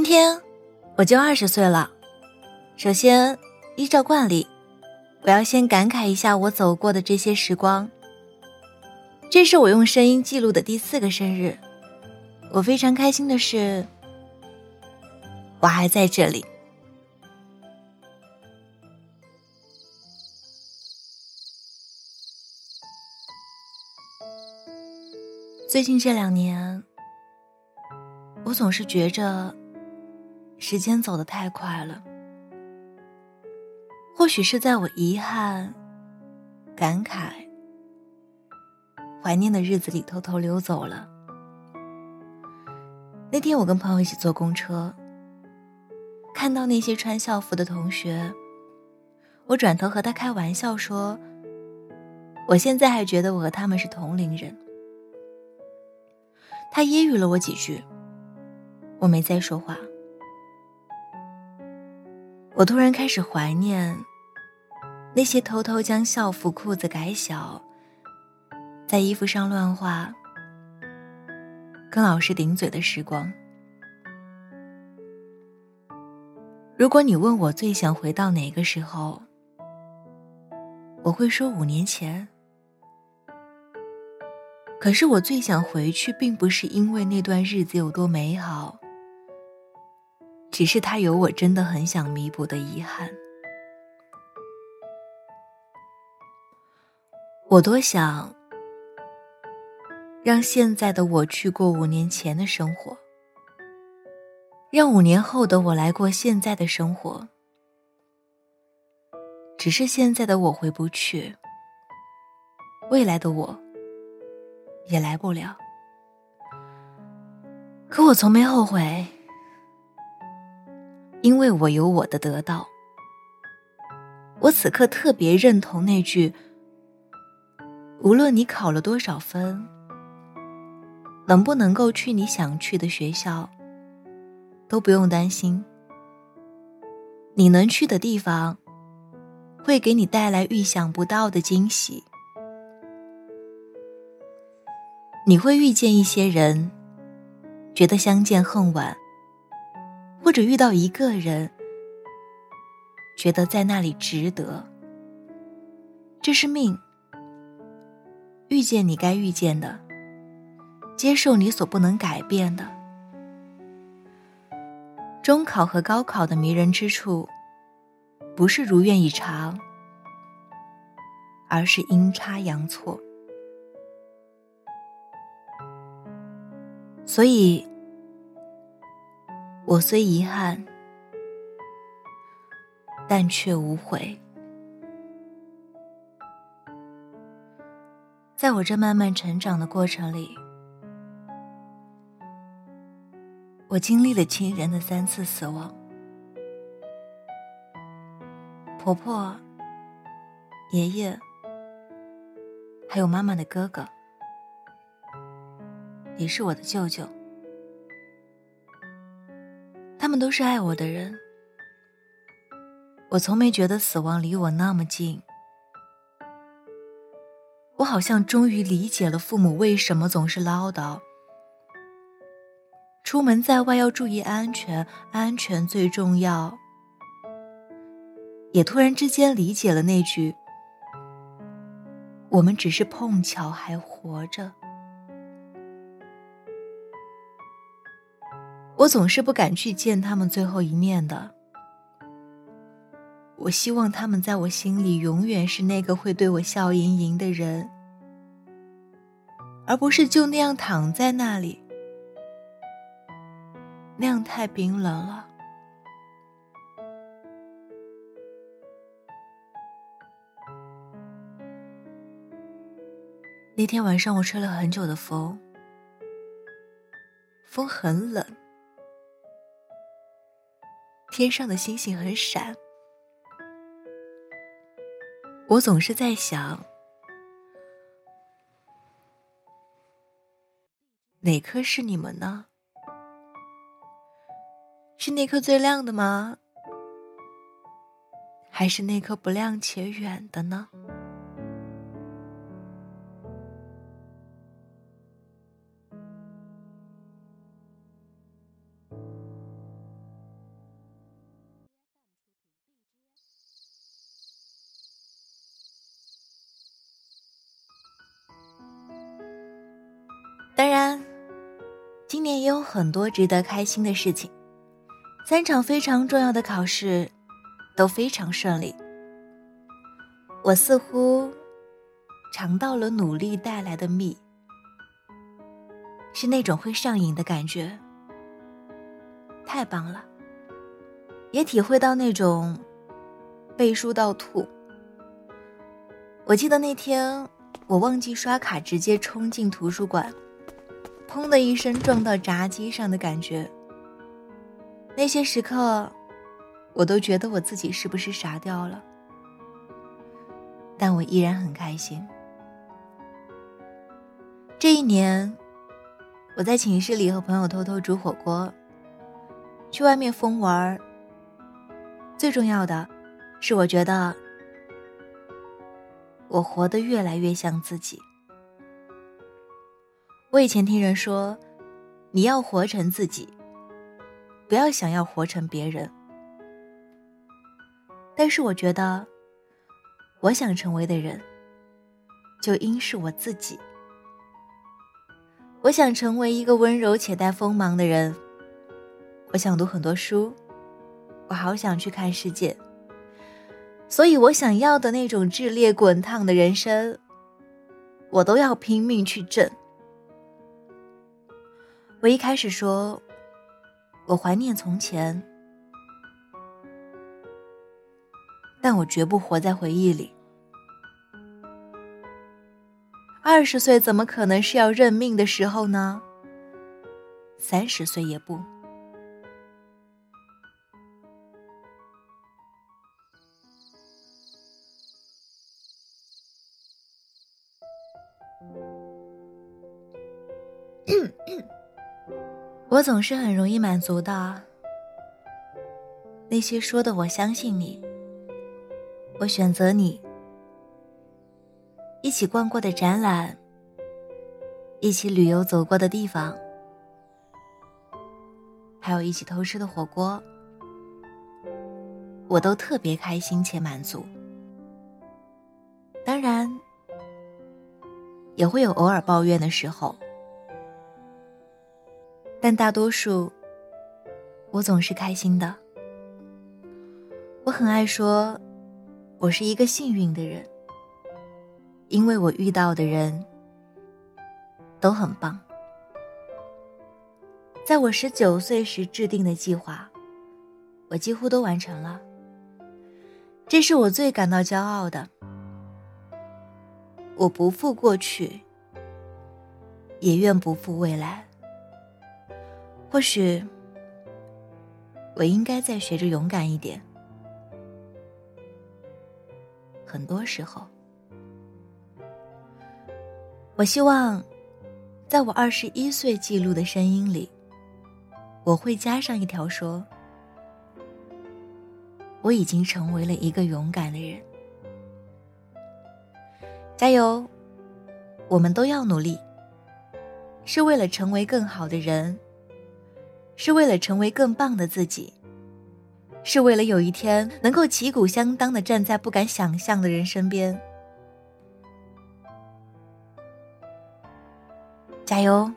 今天我就二十岁了。首先，依照惯例，我要先感慨一下我走过的这些时光。这是我用声音记录的第四个生日，我非常开心的是，我还在这里。最近这两年，我总是觉着时间走得太快了。或许是在我遗憾、感慨、怀念的日子里偷偷溜走了。那天我跟朋友一起坐公车，看到那些穿校服的同学，我转头和他开玩笑说：“我现在还觉得我和他们是同龄人。”他揶揄了我几句，我没再说话。我突然开始怀念那些偷偷将校服裤子改小，在衣服上乱画，跟老师顶嘴的时光。如果你问我最想回到哪个时候，我会说五年前。可是我最想回去，并不是因为那段日子有多美好，只是他有我真的很想弥补的遗憾。我多想让现在的我去过五年前的生活，让五年后的我来过现在的生活。只是现在的我回不去，未来的我。也来不了，可我从没后悔，因为我有我的得到。我此刻特别认同那句：无论你考了多少分，能不能够去你想去的学校，都不用担心。你能去的地方，会给你带来预想不到的惊喜。你会遇见一些人，觉得相见恨晚；或者遇到一个人，觉得在那里值得。这是命，遇见你该遇见的，接受你所不能改变的。中考和高考的迷人之处，不是如愿以偿，而是阴差阳错。所以，我虽遗憾，但却无悔。在我这慢慢成长的过程里，我经历了亲人的三次死亡：婆婆、爷爷，还有妈妈的哥哥。也是我的舅舅，都是爱我的人。我从没觉得死亡离我那么近。我好像终于理解了父母为什么总是唠叨：出门在外要注意安全，安全最重要。也突然之间理解了那句：我们只是碰巧还活着。我总是不敢去见他们最后一面的。我希望他们在我心里永远是那个会对我笑盈盈的人，而不是就那样躺在那里，那样太冰冷了。那天晚上我吹了很久的风，风很冷。天上的星星很闪，我总是在想，哪颗是你们呢？是那颗最亮的吗？还是那颗不亮且远的呢？今年也有很多值得开心的事情，三场非常重要的考试都非常顺利。我似乎尝到了努力带来的蜜，是那种会上瘾的感觉，太棒了。也体会到那种背书到吐。我记得那天我忘记刷卡，直接冲进图书馆。砰的一声撞到闸机上的感觉，那些时刻，我都觉得我自己是不是傻掉了，但我依然很开心。这一年，我在寝室里和朋友偷偷煮火锅，去外面疯玩儿。最重要的，是我觉得我活得越来越像自己。我以前听人说，你要活成自己，不要想要活成别人。但是我觉得，我想成为的人，就应是我自己。我想成为一个温柔且带锋芒的人。我想读很多书，我好想去看世界。所以我想要的那种炽烈滚烫的人生，我都要拼命去挣。我一开始说，我怀念从前，但我绝不活在回忆里。二十岁怎么可能是要认命的时候呢？三十岁也不。我总是很容易满足的。那些说的“我相信你”，我选择你，一起逛过的展览，一起旅游走过的地方，还有一起偷吃的火锅，我都特别开心且满足。当然，也会有偶尔抱怨的时候。但大多数，我总是开心的。我很爱说，我是一个幸运的人，因为我遇到的人都很棒。在我十九岁时制定的计划，我几乎都完成了，这是我最感到骄傲的。我不负过去，也愿不负未来。或许，我应该再学着勇敢一点。很多时候，我希望，在我二十一岁记录的声音里，我会加上一条说：“我已经成为了一个勇敢的人。”加油！我们都要努力，是为了成为更好的人。是为了成为更棒的自己，是为了有一天能够旗鼓相当的站在不敢想象的人身边。加油！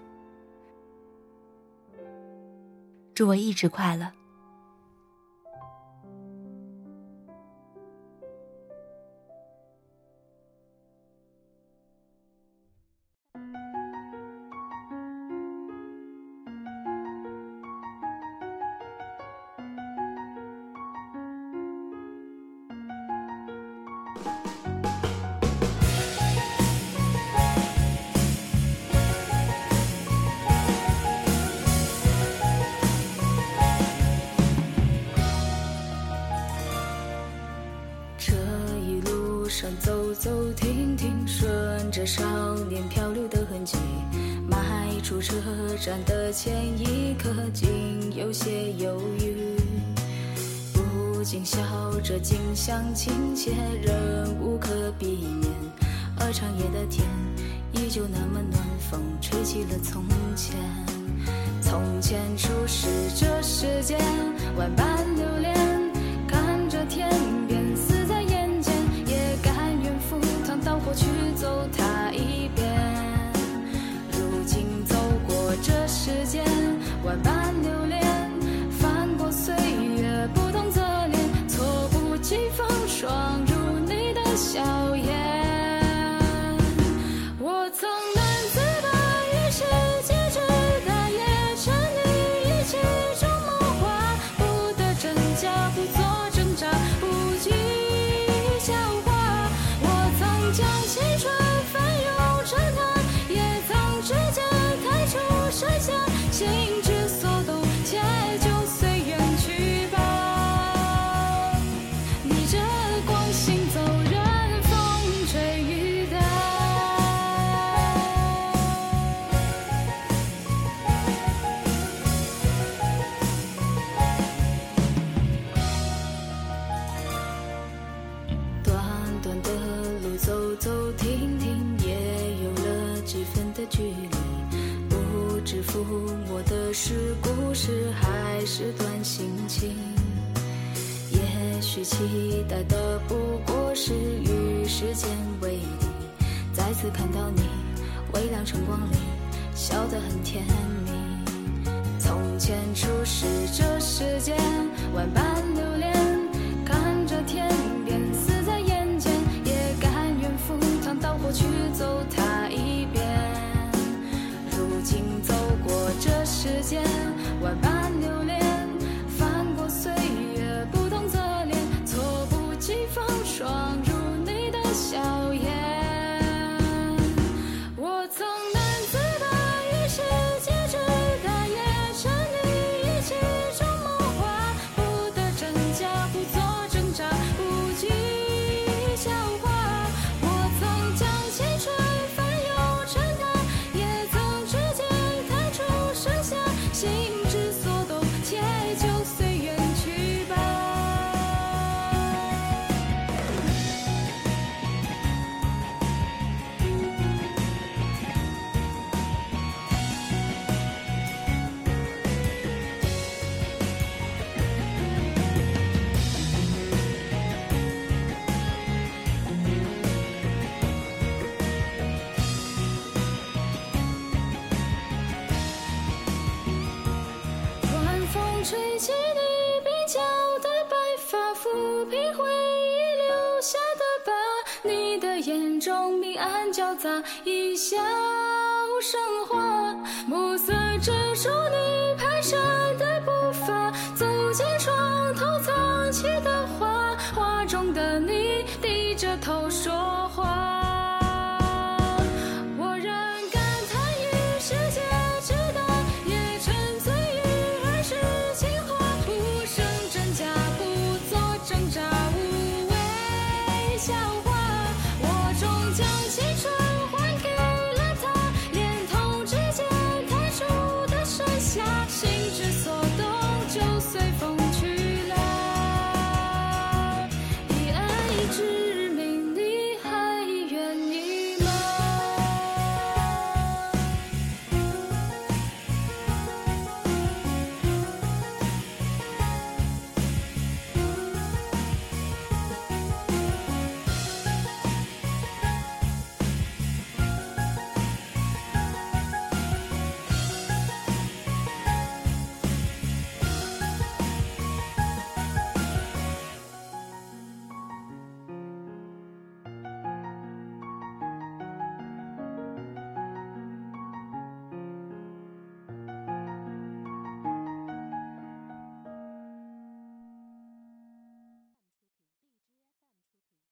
祝我一直快乐。出车站的前一刻，竟有些犹豫。不禁笑着，景象亲切，仍无可避免。而长夜的天，依旧那么暖，风吹起了从前。从前初识这世间，万般知抚摸的是故事还是段心情？也许期待的不过是与时间为敌，再次看到你微亮晨光里笑得很甜蜜。从前初识这世间万般流连，看着天边死在眼前，也甘愿赴汤蹈火去走它一笑生花，暮色遮住你蹒跚的步伐。